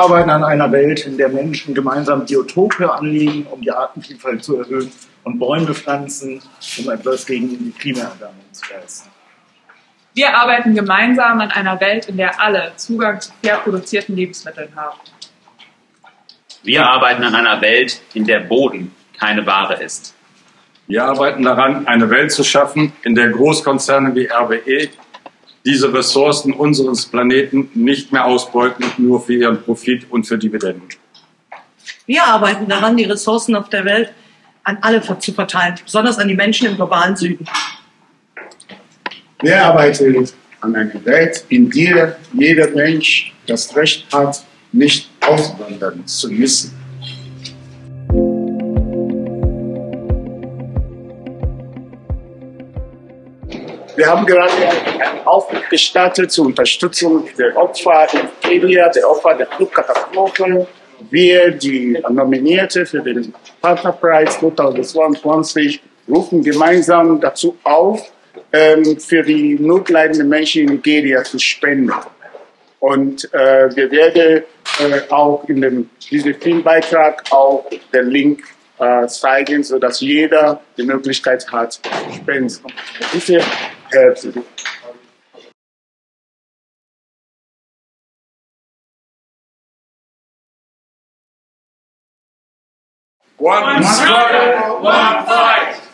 arbeiten an einer Welt, in der Menschen gemeinsam Biotope anlegen, um die Artenvielfalt zu erhöhen und Bäume pflanzen, um etwas gegen die Klimaerwärmung zu leisten. Wir arbeiten gemeinsam an einer Welt, in der alle Zugang zu fair produzierten Lebensmitteln haben. Wir arbeiten an einer Welt, in der Boden keine Ware ist. Wir arbeiten daran, eine Welt zu schaffen, in der Großkonzerne wie RWE diese Ressourcen unseres Planeten nicht mehr ausbeuten, nur für ihren Profit und für Dividenden. Wir arbeiten daran, die Ressourcen auf der Welt an alle zu verteilen, besonders an die Menschen im globalen Süden. Wir arbeiten an einer Welt, in der jeder Mensch das Recht hat, nicht auswandern zu müssen. Wir haben gerade gestartet zur Unterstützung der Opfer in Kenia, der Opfer der Flugkatastrophe. Wir, die Nominierte für den Partnerpreis 2022, rufen gemeinsam dazu auf, ähm, für die notleidenden Menschen in Nigeria zu spenden. Und äh, wir werden äh, auch in dem, diesem Filmbeitrag auch den Link äh, zeigen, sodass jeder die Möglichkeit hat, zu spenden. Bitte, herzlich. One struggle, one fight.